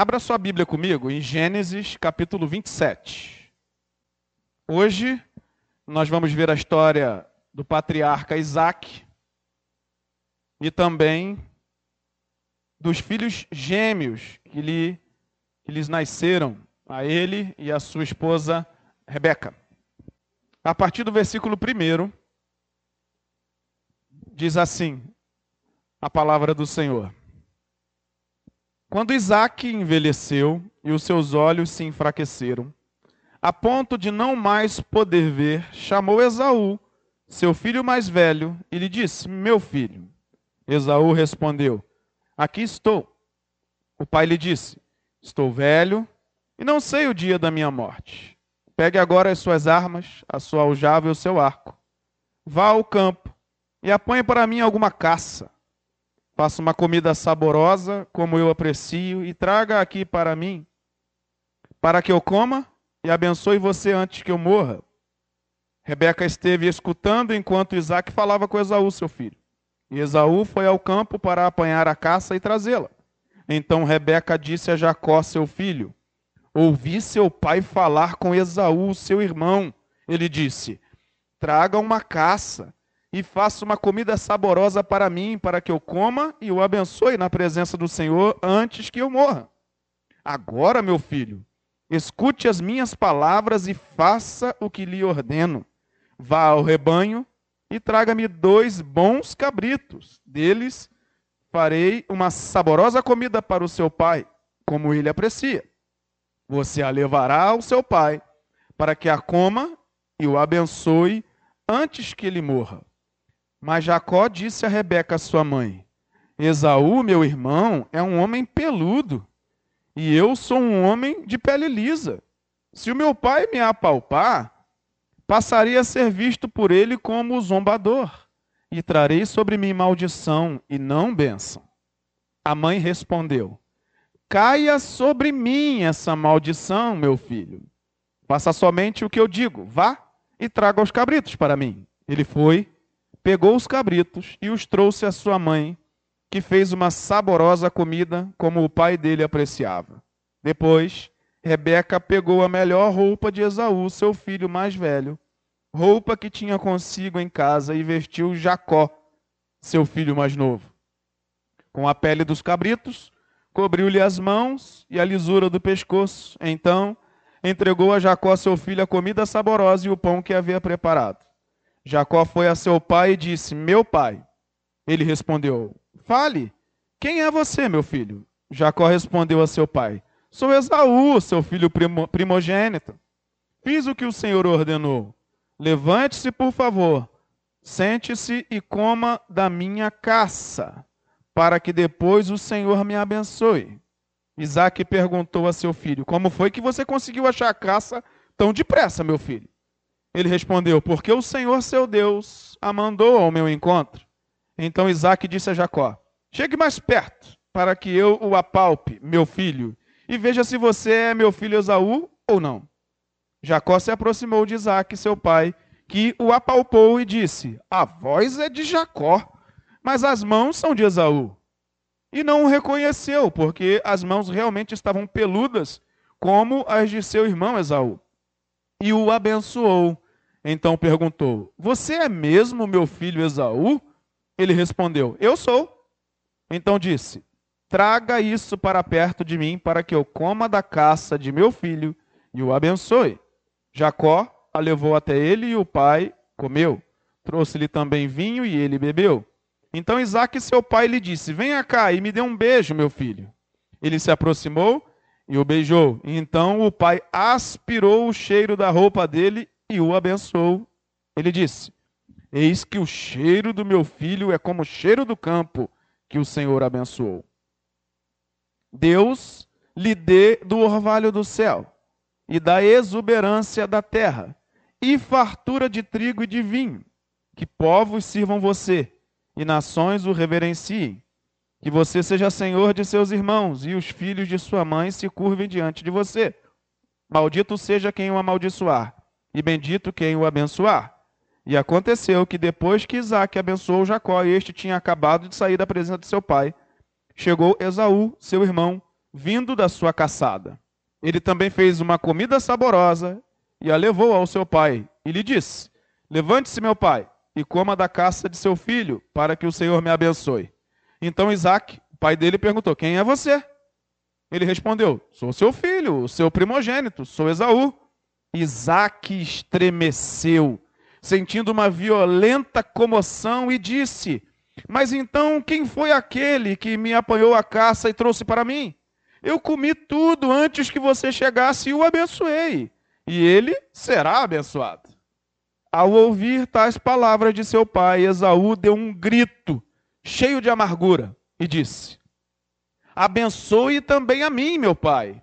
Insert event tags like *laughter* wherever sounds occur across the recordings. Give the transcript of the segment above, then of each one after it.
Abra sua Bíblia comigo em Gênesis capítulo 27. Hoje nós vamos ver a história do patriarca Isaac e também dos filhos gêmeos que, lhe, que lhes nasceram, a ele e a sua esposa Rebeca. A partir do versículo 1, diz assim a palavra do Senhor. Quando Isaac envelheceu e os seus olhos se enfraqueceram, a ponto de não mais poder ver, chamou Esaú, seu filho mais velho, e lhe disse: Meu filho. Esaú respondeu: Aqui estou. O pai lhe disse: Estou velho e não sei o dia da minha morte. Pegue agora as suas armas, a sua aljava e o seu arco. Vá ao campo e apanhe para mim alguma caça Faça uma comida saborosa, como eu aprecio, e traga aqui para mim, para que eu coma e abençoe você antes que eu morra. Rebeca esteve escutando enquanto Isaac falava com Esaú, seu filho. E Esaú foi ao campo para apanhar a caça e trazê-la. Então Rebeca disse a Jacó, seu filho: Ouvi seu pai falar com Esaú, seu irmão. Ele disse: Traga uma caça e faça uma comida saborosa para mim, para que eu coma e o abençoe na presença do Senhor antes que eu morra. Agora, meu filho, escute as minhas palavras e faça o que lhe ordeno. Vá ao rebanho e traga-me dois bons cabritos. Deles farei uma saborosa comida para o seu pai, como ele aprecia. Você a levará ao seu pai, para que a coma e o abençoe antes que ele morra. Mas Jacó disse a Rebeca, sua mãe: Esaú, meu irmão, é um homem peludo, e eu sou um homem de pele lisa. Se o meu pai me apalpar, passaria a ser visto por ele como zombador, e trarei sobre mim maldição e não bênção. A mãe respondeu: Caia sobre mim essa maldição, meu filho. Faça somente o que eu digo, vá e traga os cabritos para mim. Ele foi pegou os cabritos e os trouxe à sua mãe, que fez uma saborosa comida como o pai dele apreciava. Depois, Rebeca pegou a melhor roupa de Esaú, seu filho mais velho, roupa que tinha consigo em casa, e vestiu Jacó, seu filho mais novo. Com a pele dos cabritos, cobriu-lhe as mãos e a lisura do pescoço. Então, entregou a Jacó, seu filho, a comida saborosa e o pão que havia preparado. Jacó foi a seu pai e disse: Meu pai. Ele respondeu: Fale, quem é você, meu filho? Jacó respondeu a seu pai: Sou Esaú, seu filho primogênito. Fiz o que o Senhor ordenou. Levante-se, por favor, sente-se e coma da minha caça, para que depois o Senhor me abençoe. Isaac perguntou a seu filho: Como foi que você conseguiu achar a caça tão depressa, meu filho? Ele respondeu: Porque o Senhor seu Deus a mandou ao meu encontro. Então Isaac disse a Jacó: Chegue mais perto, para que eu o apalpe, meu filho, e veja se você é meu filho Esaú ou não. Jacó se aproximou de Isaac, seu pai, que o apalpou e disse: A voz é de Jacó, mas as mãos são de Esaú. E não o reconheceu, porque as mãos realmente estavam peludas, como as de seu irmão Esaú e o abençoou. Então perguntou: Você é mesmo meu filho Esaú? Ele respondeu: Eu sou. Então disse: Traga isso para perto de mim, para que eu coma da caça de meu filho e o abençoe. Jacó a levou até ele e o pai comeu. Trouxe-lhe também vinho e ele bebeu. Então Isaac, seu pai, lhe disse: Venha cá e me dê um beijo, meu filho. Ele se aproximou e o beijou. Então o pai aspirou o cheiro da roupa dele e o abençoou. Ele disse: Eis que o cheiro do meu filho é como o cheiro do campo que o Senhor abençoou. Deus lhe dê do orvalho do céu e da exuberância da terra e fartura de trigo e de vinho, que povos sirvam você e nações o reverenciem. Que você seja senhor de seus irmãos e os filhos de sua mãe se curvem diante de você. Maldito seja quem o amaldiçoar, e bendito quem o abençoar. E aconteceu que depois que Isaac abençoou Jacó, e este tinha acabado de sair da presença de seu pai, chegou Esaú, seu irmão, vindo da sua caçada. Ele também fez uma comida saborosa e a levou ao seu pai e lhe disse: Levante-se, meu pai, e coma da caça de seu filho, para que o Senhor me abençoe. Então Isaac, o pai dele, perguntou: Quem é você? Ele respondeu: Sou seu filho, o seu primogênito, sou Esaú. Isaac estremeceu, sentindo uma violenta comoção, e disse: Mas então quem foi aquele que me apanhou a caça e trouxe para mim? Eu comi tudo antes que você chegasse e o abençoei, e ele será abençoado. Ao ouvir tais palavras de seu pai, Esaú deu um grito, cheio de amargura, e disse: Abençoe também a mim, meu pai.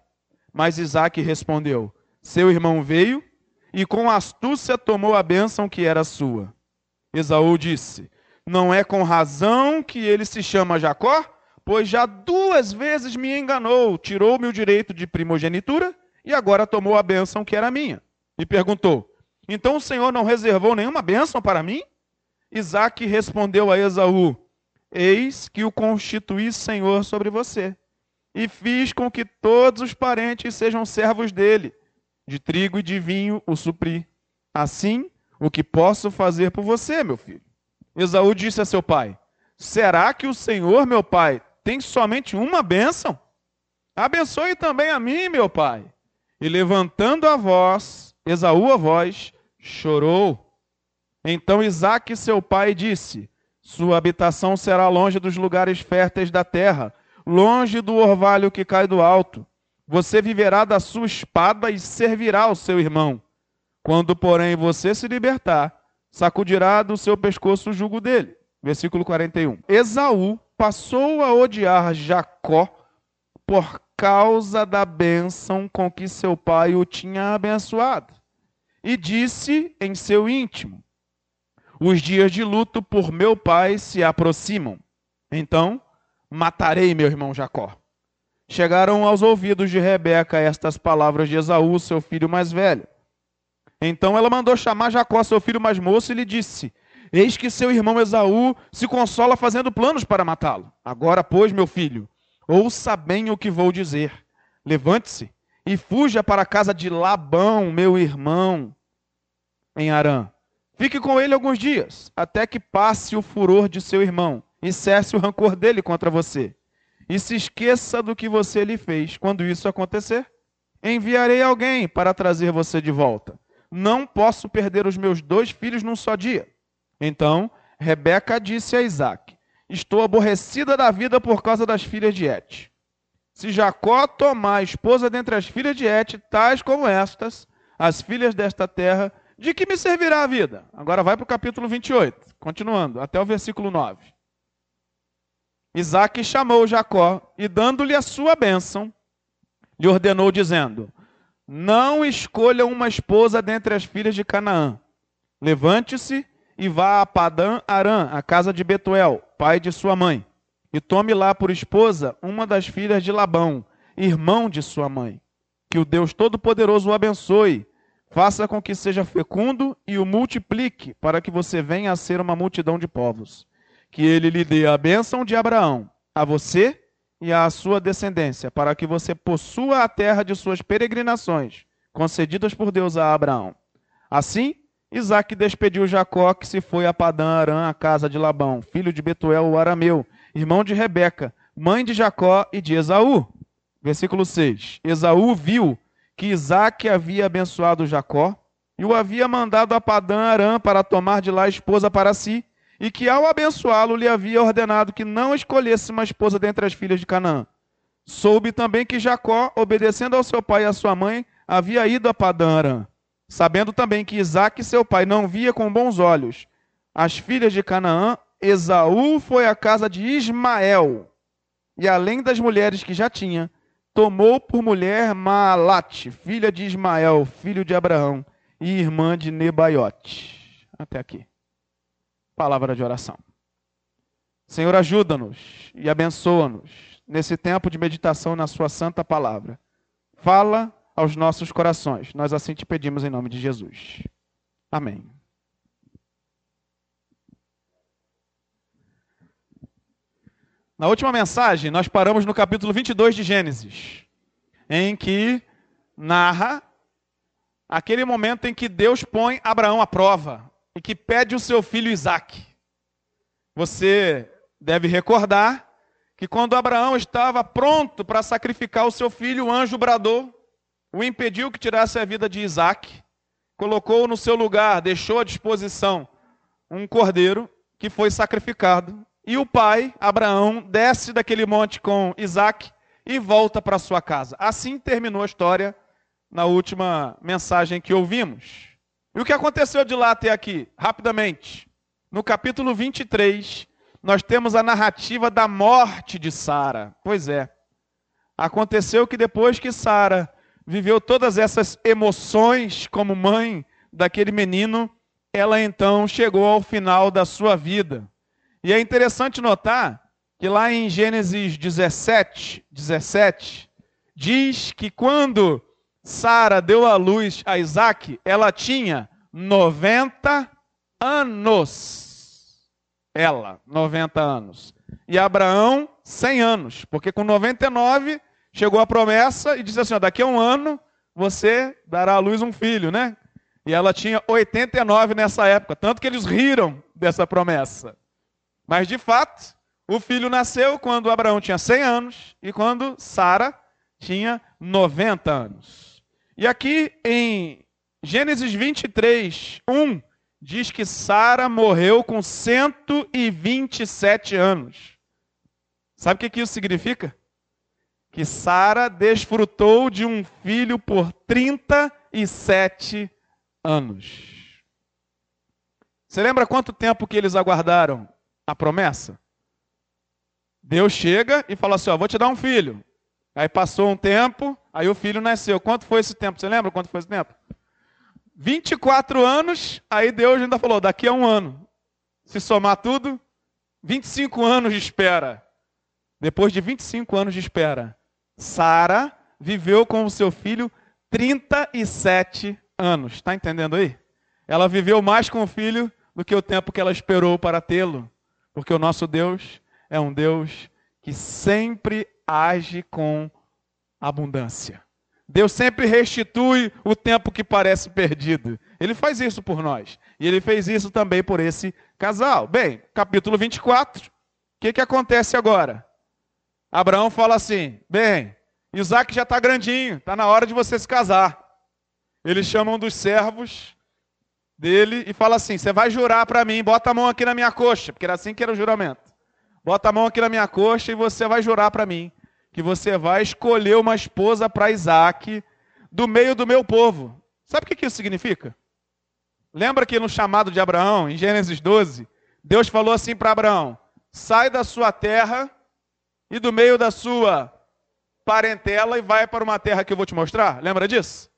Mas Isaac respondeu: Seu irmão veio e com astúcia tomou a bênção que era sua. Esaú disse: Não é com razão que ele se chama Jacó? Pois já duas vezes me enganou, tirou-me o direito de primogenitura e agora tomou a bênção que era minha. E perguntou: Então o Senhor não reservou nenhuma bênção para mim? Isaac respondeu a Esaú: Eis que o constituí senhor sobre você, e fiz com que todos os parentes sejam servos dele. De trigo e de vinho o supri. Assim, o que posso fazer por você, meu filho? Esaú disse a seu pai: Será que o Senhor, meu pai, tem somente uma bênção? Abençoe também a mim, meu pai. E levantando a voz, Esaú a voz, chorou. Então Isaque, seu pai, disse: Sua habitação será longe dos lugares férteis da terra, longe do orvalho que cai do alto. Você viverá da sua espada e servirá ao seu irmão. Quando, porém, você se libertar, sacudirá do seu pescoço o jugo dele. Versículo 41. Esaú passou a odiar Jacó por causa da bênção com que seu pai o tinha abençoado. E disse em seu íntimo: Os dias de luto por meu pai se aproximam. Então matarei meu irmão Jacó. Chegaram aos ouvidos de Rebeca estas palavras de Esaú, seu filho mais velho. Então ela mandou chamar Jacó, seu filho mais moço, e lhe disse: Eis que seu irmão Esaú se consola fazendo planos para matá-lo. Agora, pois, meu filho, ouça bem o que vou dizer. Levante-se e fuja para a casa de Labão, meu irmão, em Arã. Fique com ele alguns dias, até que passe o furor de seu irmão e cesse o rancor dele contra você. E se esqueça do que você lhe fez. Quando isso acontecer, enviarei alguém para trazer você de volta. Não posso perder os meus dois filhos num só dia. Então Rebeca disse a Isaac: Estou aborrecida da vida por causa das filhas de Et. Se Jacó tomar esposa dentre as filhas de Et, tais como estas, as filhas desta terra, de que me servirá a vida? Agora vai para o capítulo 28, continuando, até o versículo 9. Isaac chamou Jacó e, dando-lhe a sua bênção, lhe ordenou, dizendo: Não escolha uma esposa dentre as filhas de Canaã. Levante-se e vá a Padã Arã, a casa de Betuel, pai de sua mãe, e tome lá por esposa uma das filhas de Labão, irmão de sua mãe. Que o Deus Todo-Poderoso o abençoe, faça com que seja fecundo e o multiplique, para que você venha a ser uma multidão de povos. Que ele lhe dê a bênção de Abraão, a você e à sua descendência, para que você possua a terra de suas peregrinações, concedidas por Deus a Abraão. Assim, Isaac despediu Jacó, que se foi a Padã Arã, a casa de Labão, filho de Betuel, o arameu, irmão de Rebeca, mãe de Jacó e de Esaú. Versículo 6. Esaú viu que Isaac havia abençoado Jacó e o havia mandado a Padã Arã para tomar de lá esposa para si, e que ao abençoá-lo lhe havia ordenado que não escolhesse uma esposa dentre as filhas de Canaã. Soube também que Jacó, obedecendo ao seu pai e à sua mãe, havia ido a Padã Arã. Sabendo também que Isaac, seu pai, não via com bons olhos as filhas de Canaã, Esaú foi à casa de Ismael, e além das mulheres que já tinha, tomou por mulher Maalate, filha de Ismael, filho de Abraão, e irmã de Nebaiote. Até aqui. Palavra de oração. Senhor, ajuda-nos e abençoa-nos nesse tempo de meditação na Sua santa palavra. Fala aos nossos corações. Nós assim te pedimos em nome de Jesus. Amém. Na última mensagem, nós paramos no capítulo 22 de Gênesis, em que narra aquele momento em que Deus põe Abraão à prova e que pede o seu filho Isaque. Você deve recordar que quando Abraão estava pronto para sacrificar o seu filho, o anjo bradou, o impediu que tirasse a vida de Isaque, colocou no seu lugar, deixou à disposição um cordeiro que foi sacrificado. E o pai, Abraão, desce daquele monte com Isaac e volta para sua casa. Assim terminou a história na última mensagem que ouvimos. E o que aconteceu de lá até aqui? Rapidamente. No capítulo 23, nós temos a narrativa da morte de Sara. Pois é. Aconteceu que depois que Sara viveu todas essas emoções como mãe daquele menino, ela então chegou ao final da sua vida. E é interessante notar que lá em Gênesis 17, 17, diz que quando Sara deu à luz a Isaac, ela tinha 90 anos. Ela, 90 anos. E Abraão, 100 anos. Porque com 99 chegou a promessa e disse assim: ó, daqui a um ano você dará à luz um filho, né? E ela tinha 89 nessa época, tanto que eles riram dessa promessa. Mas de fato, o filho nasceu quando Abraão tinha 100 anos e quando Sara tinha 90 anos. E aqui em Gênesis 23, 1, diz que Sara morreu com 127 anos. Sabe o que isso significa? Que Sara desfrutou de um filho por 37 anos. Você lembra quanto tempo que eles aguardaram a promessa? Deus chega e fala assim: ó, vou te dar um filho. Aí passou um tempo, aí o filho nasceu. Quanto foi esse tempo? Você lembra quanto foi esse tempo? 24 anos, aí Deus ainda falou: daqui a um ano. Se somar tudo, 25 anos de espera. Depois de 25 anos de espera, Sara viveu com o seu filho 37 anos. Está entendendo aí? Ela viveu mais com o filho do que o tempo que ela esperou para tê-lo. Porque o nosso Deus é um Deus que sempre age com abundância. Deus sempre restitui o tempo que parece perdido. Ele faz isso por nós. E ele fez isso também por esse casal. Bem, capítulo 24. O que, que acontece agora? Abraão fala assim: bem, Isaac já está grandinho, está na hora de você se casar eles chamam dos servos dele e fala assim: Você vai jurar para mim, bota a mão aqui na minha coxa, porque era assim que era o juramento. Bota a mão aqui na minha coxa e você vai jurar para mim que você vai escolher uma esposa para Isaac do meio do meu povo. Sabe o que isso significa? Lembra que no chamado de Abraão, em Gênesis 12, Deus falou assim para Abraão: sai da sua terra e do meio da sua parentela e vai para uma terra que eu vou te mostrar. Lembra disso?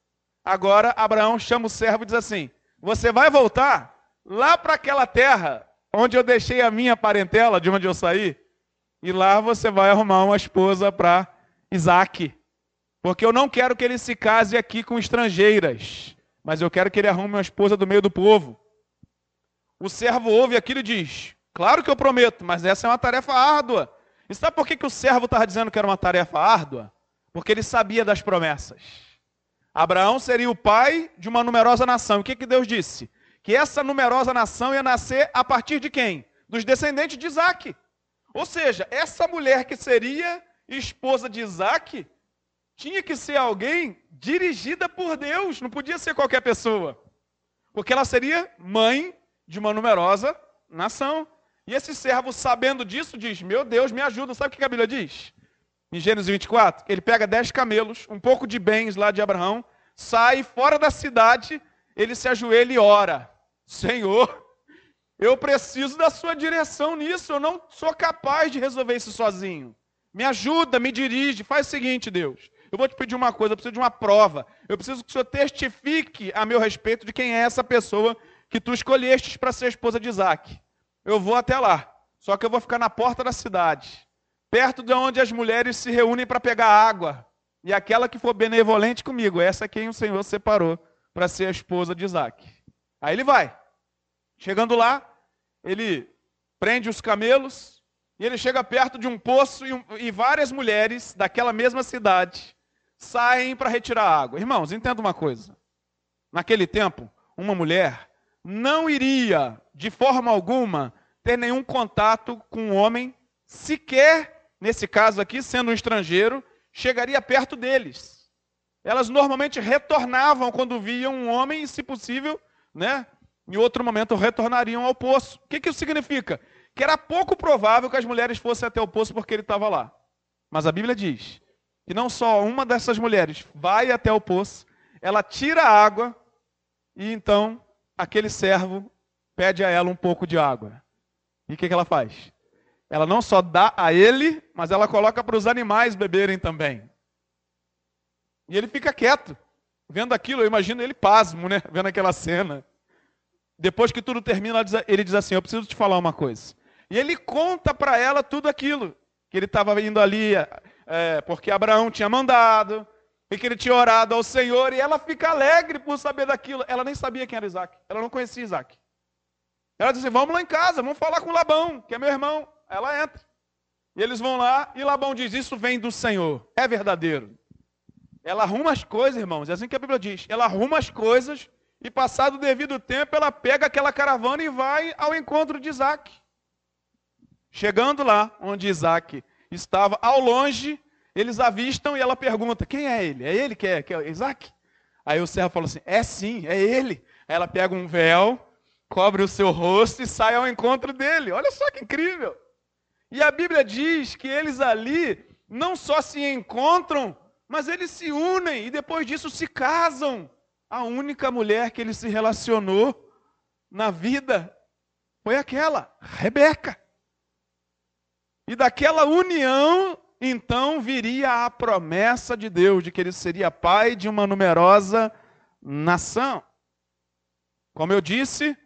Agora Abraão chama o servo e diz assim: Você vai voltar lá para aquela terra onde eu deixei a minha parentela, de onde eu saí, e lá você vai arrumar uma esposa para Isaac. Porque eu não quero que ele se case aqui com estrangeiras, mas eu quero que ele arrume uma esposa do meio do povo. O servo ouve aquilo e diz: Claro que eu prometo, mas essa é uma tarefa árdua. E sabe por que, que o servo estava dizendo que era uma tarefa árdua? Porque ele sabia das promessas. Abraão seria o pai de uma numerosa nação. O que, que Deus disse? Que essa numerosa nação ia nascer a partir de quem? Dos descendentes de Isaac. Ou seja, essa mulher que seria esposa de Isaac tinha que ser alguém dirigida por Deus, não podia ser qualquer pessoa. Porque ela seria mãe de uma numerosa nação. E esse servo, sabendo disso, diz: Meu Deus, me ajuda. Sabe o que a Bíblia diz? em Gênesis 24, ele pega dez camelos, um pouco de bens lá de Abraão, sai fora da cidade, ele se ajoelha e ora: Senhor, eu preciso da sua direção nisso, eu não sou capaz de resolver isso sozinho. Me ajuda, me dirige, faz o seguinte, Deus. Eu vou te pedir uma coisa, eu preciso de uma prova. Eu preciso que o Senhor testifique a meu respeito de quem é essa pessoa que tu escolhestes para ser esposa de Isaac. Eu vou até lá, só que eu vou ficar na porta da cidade perto de onde as mulheres se reúnem para pegar água. E aquela que for benevolente comigo, essa é quem o Senhor separou para ser a esposa de Isaac. Aí ele vai. Chegando lá, ele prende os camelos, E ele chega perto de um poço e, um, e várias mulheres daquela mesma cidade saem para retirar água. Irmãos, entenda uma coisa. Naquele tempo, uma mulher não iria, de forma alguma, ter nenhum contato com um homem, sequer, nesse caso aqui, sendo um estrangeiro, chegaria perto deles. Elas normalmente retornavam quando viam um homem e, se possível, né, em outro momento retornariam ao poço. O que, que isso significa? Que era pouco provável que as mulheres fossem até o poço porque ele estava lá. Mas a Bíblia diz que não só uma dessas mulheres vai até o poço, ela tira a água e então aquele servo pede a ela um pouco de água. E o que, que ela faz? Ela não só dá a ele, mas ela coloca para os animais beberem também. E ele fica quieto, vendo aquilo. Eu imagino ele pasmo, né? *laughs* Vendo aquela cena. Depois que tudo termina, ele diz assim: Eu preciso te falar uma coisa. E ele conta para ela tudo aquilo. Que ele estava indo ali é, porque Abraão tinha mandado, e que ele tinha orado ao Senhor, e ela fica alegre por saber daquilo. Ela nem sabia quem era Isaac, ela não conhecia Isaac. Ela diz assim: Vamos lá em casa, vamos falar com Labão, que é meu irmão. Ela entra. E eles vão lá, e Labão diz: Isso vem do Senhor, é verdadeiro. Ela arruma as coisas, irmãos, é assim que a Bíblia diz. Ela arruma as coisas, e passado o devido tempo, ela pega aquela caravana e vai ao encontro de Isaac. Chegando lá onde Isaac estava, ao longe, eles avistam e ela pergunta: Quem é ele? É ele que é, que é Isaac? Aí o servo fala assim: É sim, é ele. Aí ela pega um véu, cobre o seu rosto e sai ao encontro dele. Olha só que incrível. E a Bíblia diz que eles ali não só se encontram, mas eles se unem e depois disso se casam. A única mulher que ele se relacionou na vida foi aquela, Rebeca. E daquela união, então, viria a promessa de Deus de que ele seria pai de uma numerosa nação. Como eu disse,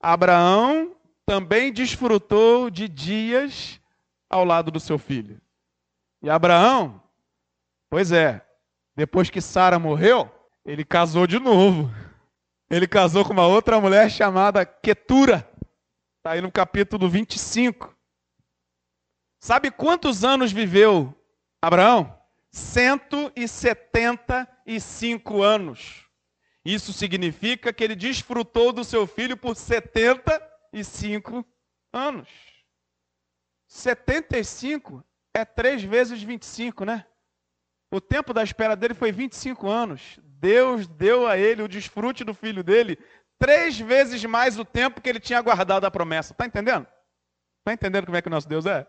Abraão também desfrutou de dias ao lado do seu filho. E Abraão, pois é, depois que Sara morreu, ele casou de novo. Ele casou com uma outra mulher chamada Ketura. Está aí no capítulo 25. Sabe quantos anos viveu Abraão? 175 anos. Isso significa que ele desfrutou do seu filho por 75 anos. 75 é 3 vezes 25, né? O tempo da espera dele foi 25 anos. Deus deu a ele o desfrute do filho dele três vezes mais o tempo que ele tinha guardado a promessa. Está entendendo? Está entendendo como é que o nosso Deus é?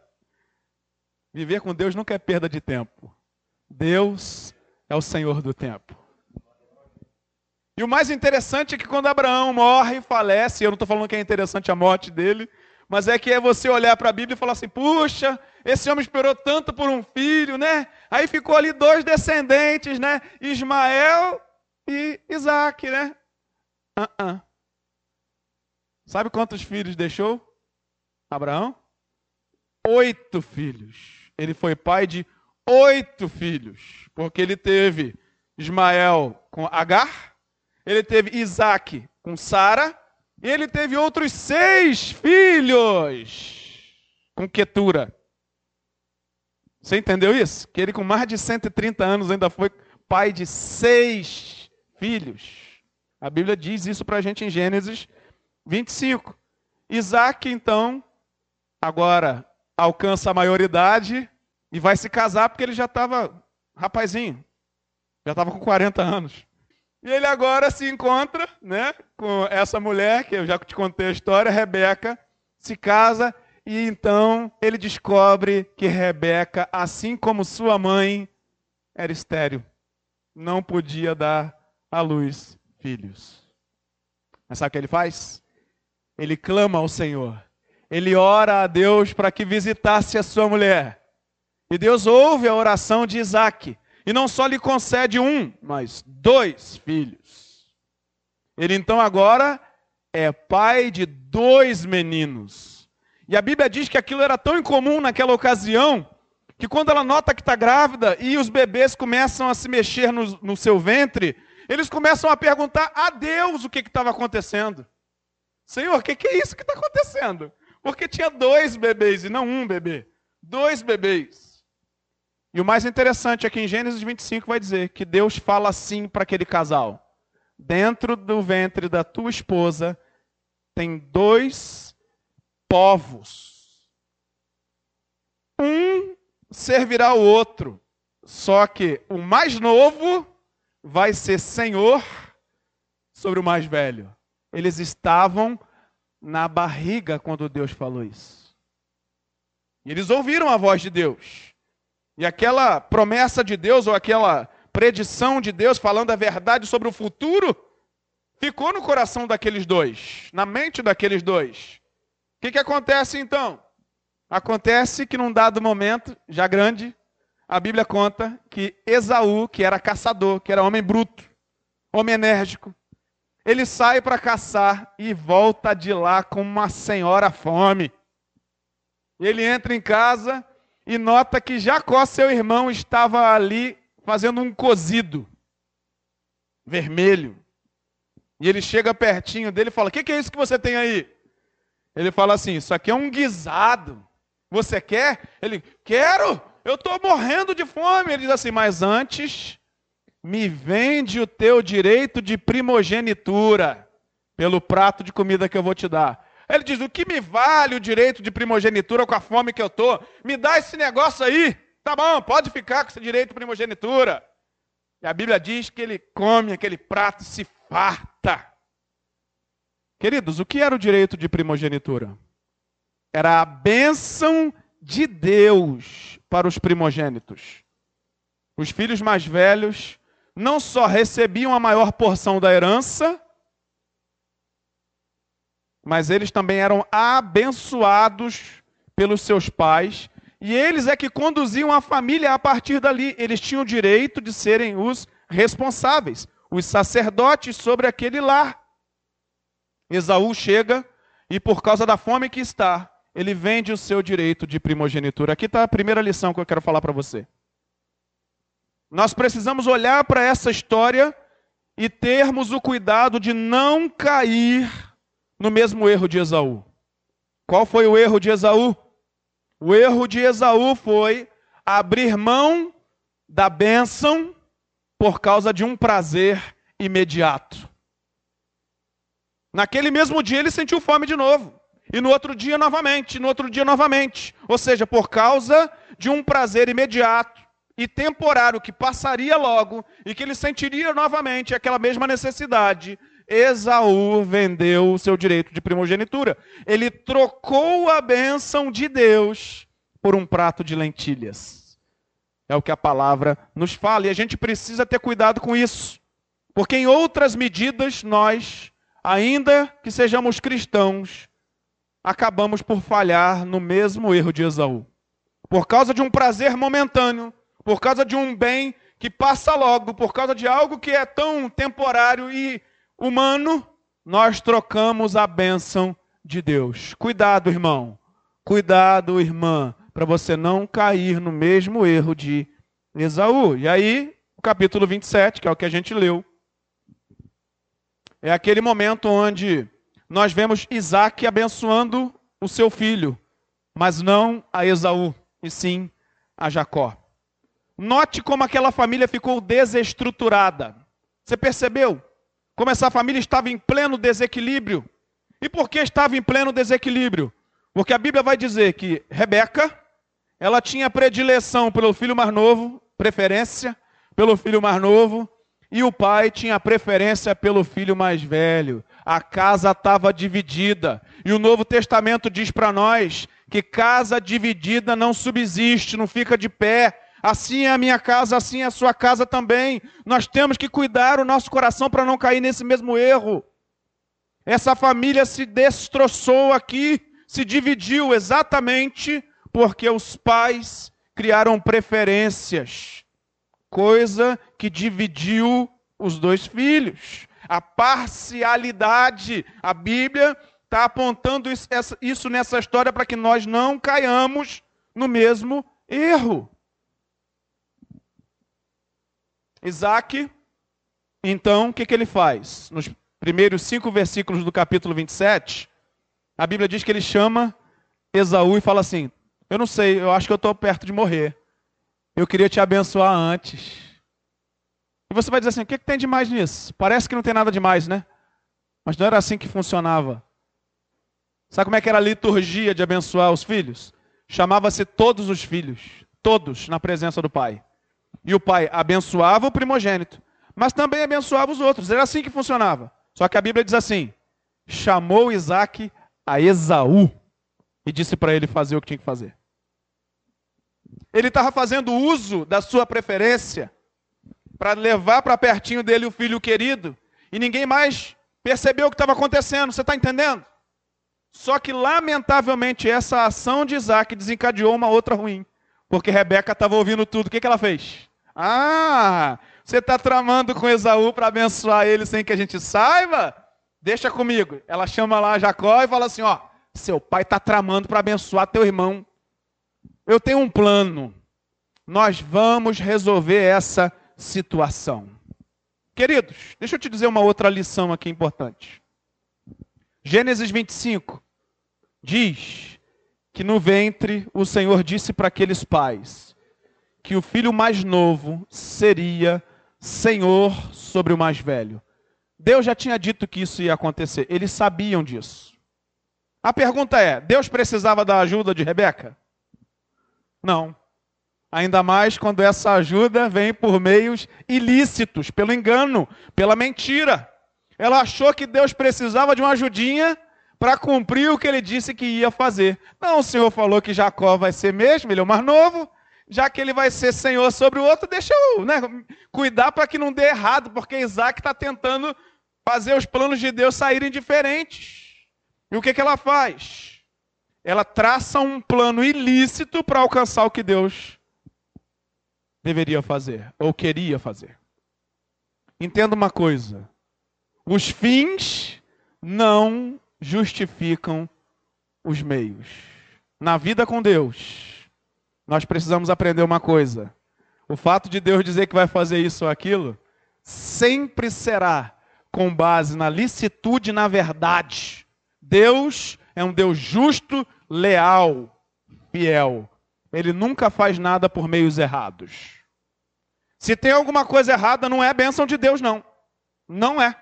Viver com Deus nunca é perda de tempo. Deus é o Senhor do tempo. E o mais interessante é que quando Abraão morre e falece, eu não estou falando que é interessante a morte dele, mas é que é você olhar para a Bíblia e falar assim: puxa, esse homem esperou tanto por um filho, né? Aí ficou ali dois descendentes, né? Ismael e Isaac, né? Uh -uh. Sabe quantos filhos deixou Abraão? Oito filhos ele foi pai de oito filhos, porque ele teve Ismael com Agar, ele teve Isaac com Sara, e ele teve outros seis filhos com Ketura. Você entendeu isso? Que ele, com mais de 130 anos, ainda foi pai de seis filhos. A Bíblia diz isso para a gente em Gênesis 25. Isaac, então, agora alcança a maioridade e vai se casar porque ele já estava rapazinho, já estava com 40 anos. E ele agora se encontra né, com essa mulher, que eu já te contei a história, Rebeca, se casa e então ele descobre que Rebeca, assim como sua mãe, era estéril. Não podia dar à luz filhos. Mas sabe o que ele faz? Ele clama ao Senhor ele ora a Deus para que visitasse a sua mulher. E Deus ouve a oração de Isaac. E não só lhe concede um, mas dois filhos. Ele então agora é pai de dois meninos. E a Bíblia diz que aquilo era tão incomum naquela ocasião, que quando ela nota que está grávida e os bebês começam a se mexer no, no seu ventre, eles começam a perguntar a Deus o que estava acontecendo. Senhor, o que, que é isso que está acontecendo? Porque tinha dois bebês e não um bebê. Dois bebês. E o mais interessante é que em Gênesis 25 vai dizer que Deus fala assim para aquele casal: Dentro do ventre da tua esposa tem dois povos. Um servirá ao outro. Só que o mais novo vai ser senhor sobre o mais velho. Eles estavam na barriga quando Deus falou isso. E eles ouviram a voz de Deus. E aquela promessa de Deus, ou aquela predição de Deus falando a verdade sobre o futuro, ficou no coração daqueles dois, na mente daqueles dois. O que, que acontece então? Acontece que num dado momento, já grande, a Bíblia conta que Esaú, que era caçador, que era homem bruto, homem enérgico, ele sai para caçar e volta de lá com uma senhora fome. Ele entra em casa e nota que Jacó, seu irmão, estava ali fazendo um cozido vermelho. E ele chega pertinho dele e fala: O que, que é isso que você tem aí? Ele fala assim: Isso aqui é um guisado. Você quer? Ele: Quero eu estou morrendo de fome. Ele diz assim: Mas antes, me vende o teu direito de primogenitura pelo prato de comida que eu vou te dar. Ele diz: O que me vale o direito de primogenitura com a fome que eu estou? Me dá esse negócio aí. Tá bom, pode ficar com esse direito de primogenitura. E a Bíblia diz que ele come aquele prato e se farta. Queridos, o que era o direito de primogenitura? Era a bênção de Deus para os primogênitos. Os filhos mais velhos não só recebiam a maior porção da herança, mas eles também eram abençoados pelos seus pais, e eles é que conduziam a família a partir dali. Eles tinham o direito de serem os responsáveis, os sacerdotes sobre aquele lar. Esaú chega e, por causa da fome que está, ele vende o seu direito de primogenitura. Aqui está a primeira lição que eu quero falar para você. Nós precisamos olhar para essa história e termos o cuidado de não cair no mesmo erro de Esaú. Qual foi o erro de Esaú? O erro de Esaú foi abrir mão da bênção por causa de um prazer imediato. Naquele mesmo dia ele sentiu fome de novo. E no outro dia novamente, no outro dia novamente. Ou seja, por causa de um prazer imediato e temporário que passaria logo e que ele sentiria novamente aquela mesma necessidade, Esaú vendeu o seu direito de primogenitura. Ele trocou a bênção de Deus por um prato de lentilhas. É o que a palavra nos fala e a gente precisa ter cuidado com isso. Porque em outras medidas nós, ainda que sejamos cristãos, acabamos por falhar no mesmo erro de Esaú. Por causa de um prazer momentâneo, por causa de um bem que passa logo, por causa de algo que é tão temporário e humano, nós trocamos a bênção de Deus. Cuidado, irmão. Cuidado, irmã, para você não cair no mesmo erro de Esaú. E aí, o capítulo 27, que é o que a gente leu, é aquele momento onde nós vemos Isaac abençoando o seu filho, mas não a Esaú, e sim a Jacó. Note como aquela família ficou desestruturada. Você percebeu? Como essa família estava em pleno desequilíbrio. E por que estava em pleno desequilíbrio? Porque a Bíblia vai dizer que Rebeca, ela tinha predileção pelo filho mais novo, preferência pelo filho mais novo, e o pai tinha preferência pelo filho mais velho a casa estava dividida. E o Novo Testamento diz para nós que casa dividida não subsiste, não fica de pé. Assim é a minha casa, assim é a sua casa também. Nós temos que cuidar o nosso coração para não cair nesse mesmo erro. Essa família se destroçou aqui, se dividiu exatamente porque os pais criaram preferências, coisa que dividiu os dois filhos a parcialidade. A Bíblia está apontando isso nessa história para que nós não caiamos no mesmo erro. Isaac, então, o que, que ele faz? Nos primeiros cinco versículos do capítulo 27, a Bíblia diz que ele chama Esaú e fala assim: Eu não sei, eu acho que eu estou perto de morrer. Eu queria te abençoar antes. E você vai dizer assim: o que, que tem de mais nisso? Parece que não tem nada de mais, né? Mas não era assim que funcionava. Sabe como é que era a liturgia de abençoar os filhos? Chamava-se todos os filhos, todos na presença do pai. E o pai abençoava o primogênito, mas também abençoava os outros. Era assim que funcionava. Só que a Bíblia diz assim: chamou Isaac a Esaú e disse para ele fazer o que tinha que fazer. Ele estava fazendo uso da sua preferência para levar para pertinho dele o filho querido e ninguém mais percebeu o que estava acontecendo. Você está entendendo? Só que, lamentavelmente, essa ação de Isaac desencadeou uma outra ruim. Porque Rebeca estava ouvindo tudo. O que, que ela fez? Ah, você está tramando com Esaú para abençoar ele sem que a gente saiba? Deixa comigo. Ela chama lá Jacó e fala assim: ó, seu pai está tramando para abençoar teu irmão. Eu tenho um plano. Nós vamos resolver essa situação. Queridos, deixa eu te dizer uma outra lição aqui importante. Gênesis 25 diz que no ventre o Senhor disse para aqueles pais que o filho mais novo seria senhor sobre o mais velho. Deus já tinha dito que isso ia acontecer, eles sabiam disso. A pergunta é: Deus precisava da ajuda de Rebeca? Não. Ainda mais quando essa ajuda vem por meios ilícitos, pelo engano, pela mentira. Ela achou que Deus precisava de uma ajudinha para cumprir o que ele disse que ia fazer. Não, o Senhor falou que Jacó vai ser mesmo, ele é o mais novo, já que ele vai ser senhor sobre o outro, deixa eu né, cuidar para que não dê errado, porque Isaac está tentando fazer os planos de Deus saírem diferentes. E o que, que ela faz? Ela traça um plano ilícito para alcançar o que Deus deveria fazer, ou queria fazer. Entenda uma coisa: os fins não justificam os meios. Na vida com Deus, nós precisamos aprender uma coisa: o fato de Deus dizer que vai fazer isso ou aquilo, sempre será com base na licitude na verdade. Deus é um Deus justo, leal, fiel. Ele nunca faz nada por meios errados. Se tem alguma coisa errada, não é bênção de Deus, não. Não é.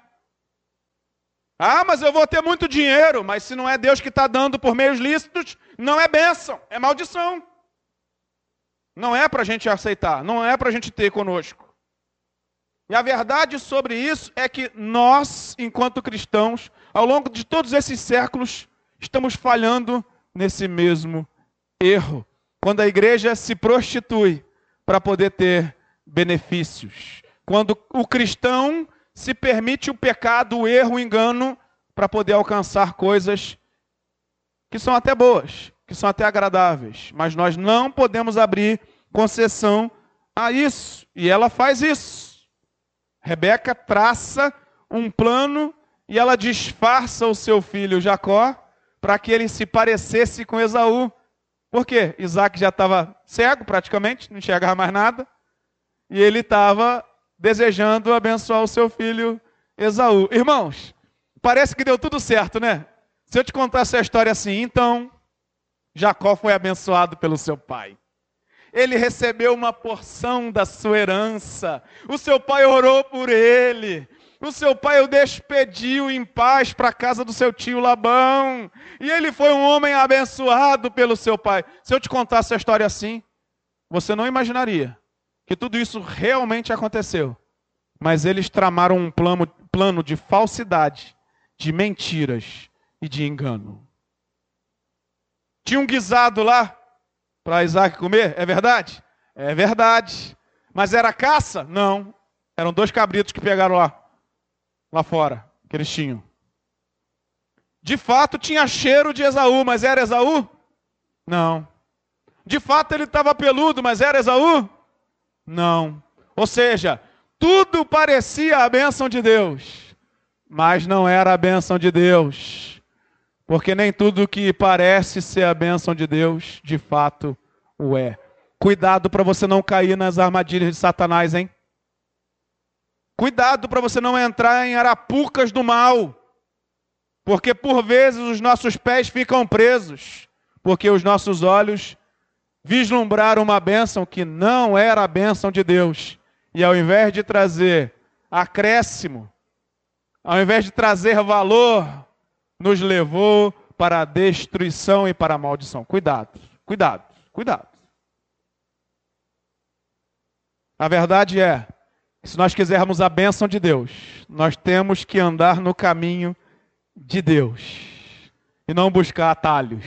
Ah, mas eu vou ter muito dinheiro, mas se não é Deus que está dando por meios lícitos, não é bênção, é maldição. Não é para a gente aceitar, não é para a gente ter conosco. E a verdade sobre isso é que nós, enquanto cristãos, ao longo de todos esses séculos, estamos falhando nesse mesmo erro. Quando a igreja se prostitui para poder ter benefícios. Quando o cristão se permite o pecado, o erro, o engano, para poder alcançar coisas que são até boas, que são até agradáveis. Mas nós não podemos abrir concessão a isso. E ela faz isso. Rebeca traça um plano e ela disfarça o seu filho Jacó para que ele se parecesse com Esaú. Por quê? Isaac já estava cego praticamente, não enxergava mais nada. E ele estava desejando abençoar o seu filho Esaú. Irmãos, parece que deu tudo certo, né? Se eu te contar essa história assim, então Jacó foi abençoado pelo seu pai. Ele recebeu uma porção da sua herança. O seu pai orou por ele. O seu pai o despediu em paz para a casa do seu tio Labão. E ele foi um homem abençoado pelo seu pai. Se eu te contar essa história assim, você não imaginaria que tudo isso realmente aconteceu. Mas eles tramaram um plano, plano de falsidade, de mentiras e de engano. Tinha um guisado lá para Isaac comer, é verdade? É verdade. Mas era caça? Não. Eram dois cabritos que pegaram lá, lá fora, que eles tinham. De fato tinha cheiro de Esaú, mas era Esaú? Não. De fato ele estava peludo, mas era Esaú? Não. Ou seja, tudo parecia a bênção de Deus, mas não era a bênção de Deus. Porque nem tudo que parece ser a bênção de Deus, de fato o é. Cuidado para você não cair nas armadilhas de Satanás, hein? Cuidado para você não entrar em arapucas do mal. Porque por vezes os nossos pés ficam presos, porque os nossos olhos vislumbrar uma bênção que não era a bênção de Deus. E ao invés de trazer acréscimo, ao invés de trazer valor, nos levou para a destruição e para a maldição. Cuidado, cuidado, cuidado. A verdade é, se nós quisermos a bênção de Deus, nós temos que andar no caminho de Deus e não buscar atalhos.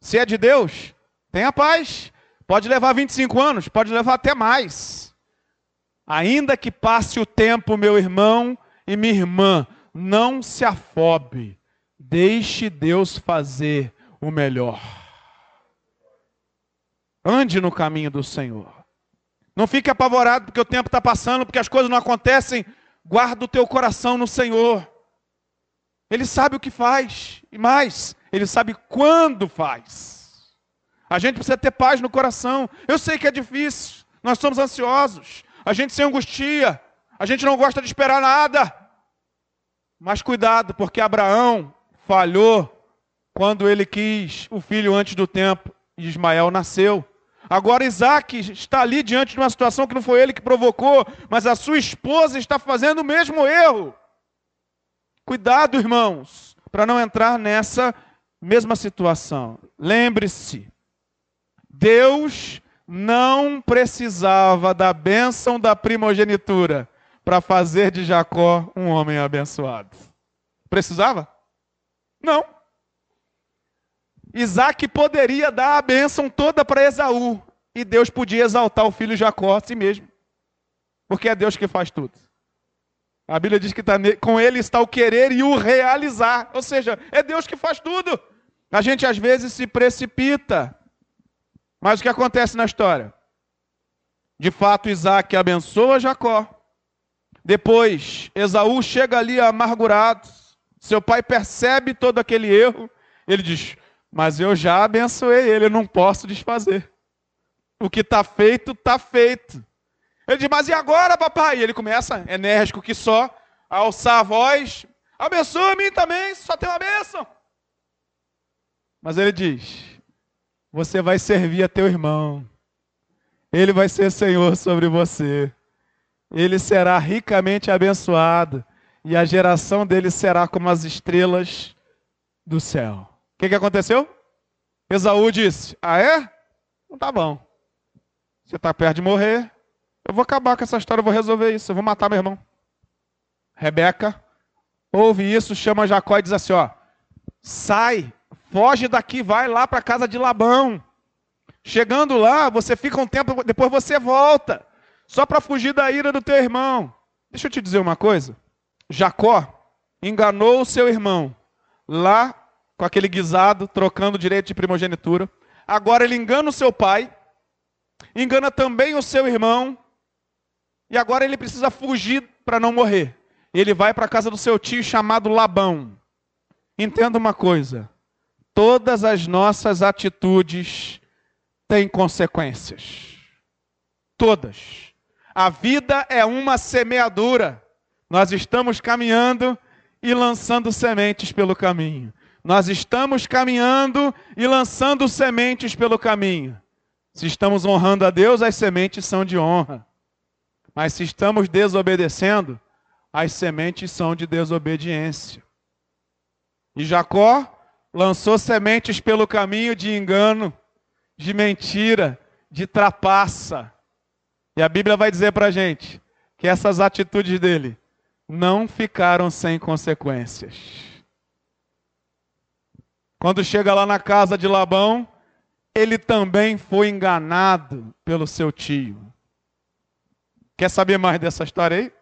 Se é de Deus, tenha paz. Pode levar 25 anos, pode levar até mais. Ainda que passe o tempo, meu irmão e minha irmã, não se afobe. Deixe Deus fazer o melhor. Ande no caminho do Senhor. Não fique apavorado porque o tempo está passando, porque as coisas não acontecem. Guarda o teu coração no Senhor. Ele sabe o que faz. E mais, ele sabe quando faz. A gente precisa ter paz no coração. Eu sei que é difícil. Nós somos ansiosos. A gente se angustia. A gente não gosta de esperar nada. Mas cuidado, porque Abraão falhou quando ele quis o filho antes do tempo Ismael nasceu. Agora Isaac está ali diante de uma situação que não foi ele que provocou, mas a sua esposa está fazendo o mesmo erro. Cuidado, irmãos, para não entrar nessa mesma situação. Lembre-se, Deus não precisava da bênção da primogenitura para fazer de Jacó um homem abençoado. Precisava? Não. Isaac poderia dar a bênção toda para Esaú. E Deus podia exaltar o filho Jacó a si mesmo. Porque é Deus que faz tudo. A Bíblia diz que tá, com ele está o querer e o realizar. Ou seja, é Deus que faz tudo. A gente às vezes se precipita. Mas o que acontece na história? De fato, Isaac abençoa Jacó. Depois, Esaú chega ali amargurado. Seu pai percebe todo aquele erro. Ele diz: Mas eu já abençoei ele, eu não posso desfazer. O que está feito, está feito. Ele diz: Mas e agora, papai? E ele começa, enérgico que só, a alçar a voz: Abençoa a mim também, só tem uma bênção. Mas ele diz: Você vai servir a teu irmão. Ele vai ser Senhor sobre você ele será ricamente abençoado e a geração dele será como as estrelas do céu. O que, que aconteceu? Esaú disse: Ah, é? Não tá bom. Você está perto de morrer. Eu vou acabar com essa história, eu vou resolver isso. Eu vou matar meu irmão. Rebeca ouve isso, chama Jacó e diz assim: Ó, sai, foge daqui, vai lá para a casa de Labão. Chegando lá, você fica um tempo, depois você volta só para fugir da ira do teu irmão. Deixa eu te dizer uma coisa. Jacó enganou seu irmão lá com aquele guisado, trocando direito de primogenitura. Agora ele engana o seu pai, engana também o seu irmão, e agora ele precisa fugir para não morrer. Ele vai para a casa do seu tio chamado Labão. Entenda uma coisa: todas as nossas atitudes têm consequências. Todas. A vida é uma semeadura. Nós estamos caminhando e lançando sementes pelo caminho. Nós estamos caminhando e lançando sementes pelo caminho. Se estamos honrando a Deus, as sementes são de honra. Mas se estamos desobedecendo, as sementes são de desobediência. E Jacó lançou sementes pelo caminho de engano, de mentira, de trapaça. E a Bíblia vai dizer para a gente que essas atitudes dele não ficaram sem consequências. Quando chega lá na casa de Labão, ele também foi enganado pelo seu tio. Quer saber mais dessa história aí?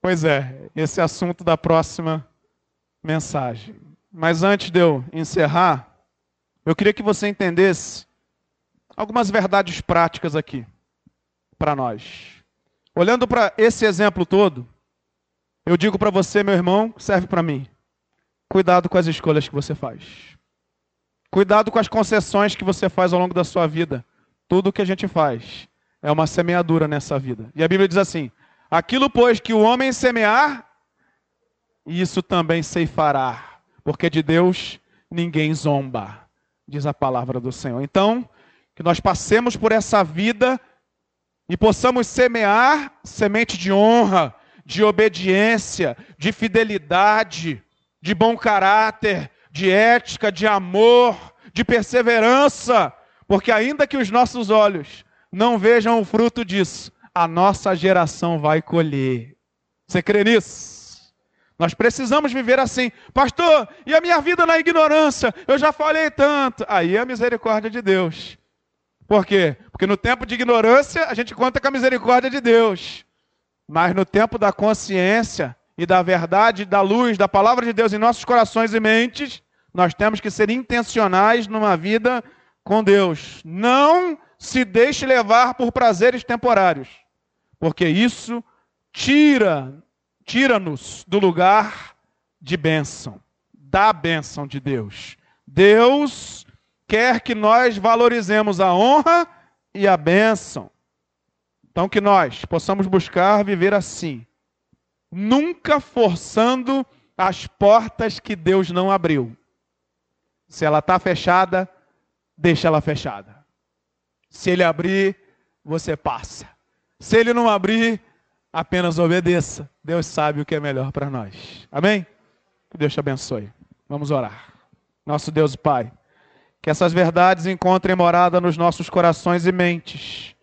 Pois é, esse é assunto da próxima mensagem. Mas antes de eu encerrar, eu queria que você entendesse algumas verdades práticas aqui para nós. Olhando para esse exemplo todo, eu digo para você, meu irmão, serve para mim. Cuidado com as escolhas que você faz. Cuidado com as concessões que você faz ao longo da sua vida. Tudo o que a gente faz é uma semeadura nessa vida. E a Bíblia diz assim: aquilo, pois, que o homem semear, isso também ceifará, porque de Deus ninguém zomba, diz a palavra do Senhor. Então, que nós passemos por essa vida e possamos semear semente de honra, de obediência, de fidelidade, de bom caráter, de ética, de amor, de perseverança, porque ainda que os nossos olhos não vejam o fruto disso, a nossa geração vai colher. Você crê nisso? Nós precisamos viver assim. Pastor, e a minha vida na ignorância? Eu já falei tanto. Aí é a misericórdia de Deus. Por quê? Porque no tempo de ignorância a gente conta com a misericórdia de Deus. Mas no tempo da consciência e da verdade, da luz, da palavra de Deus em nossos corações e mentes, nós temos que ser intencionais numa vida com Deus. Não se deixe levar por prazeres temporários, porque isso tira tira-nos do lugar de bênção, da bênção de Deus. Deus quer que nós valorizemos a honra e a bênção. Então, que nós possamos buscar viver assim, nunca forçando as portas que Deus não abriu. Se ela está fechada, deixa ela fechada. Se ele abrir, você passa. Se ele não abrir, apenas obedeça. Deus sabe o que é melhor para nós. Amém? Que Deus te abençoe. Vamos orar. Nosso Deus Pai, que essas verdades encontrem morada nos nossos corações e mentes.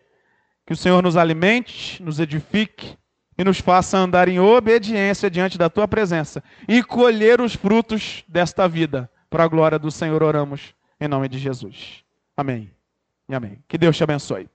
Que o Senhor nos alimente, nos edifique e nos faça andar em obediência diante da tua presença e colher os frutos desta vida. Para a glória do Senhor oramos em nome de Jesus. Amém. E amém. Que Deus te abençoe.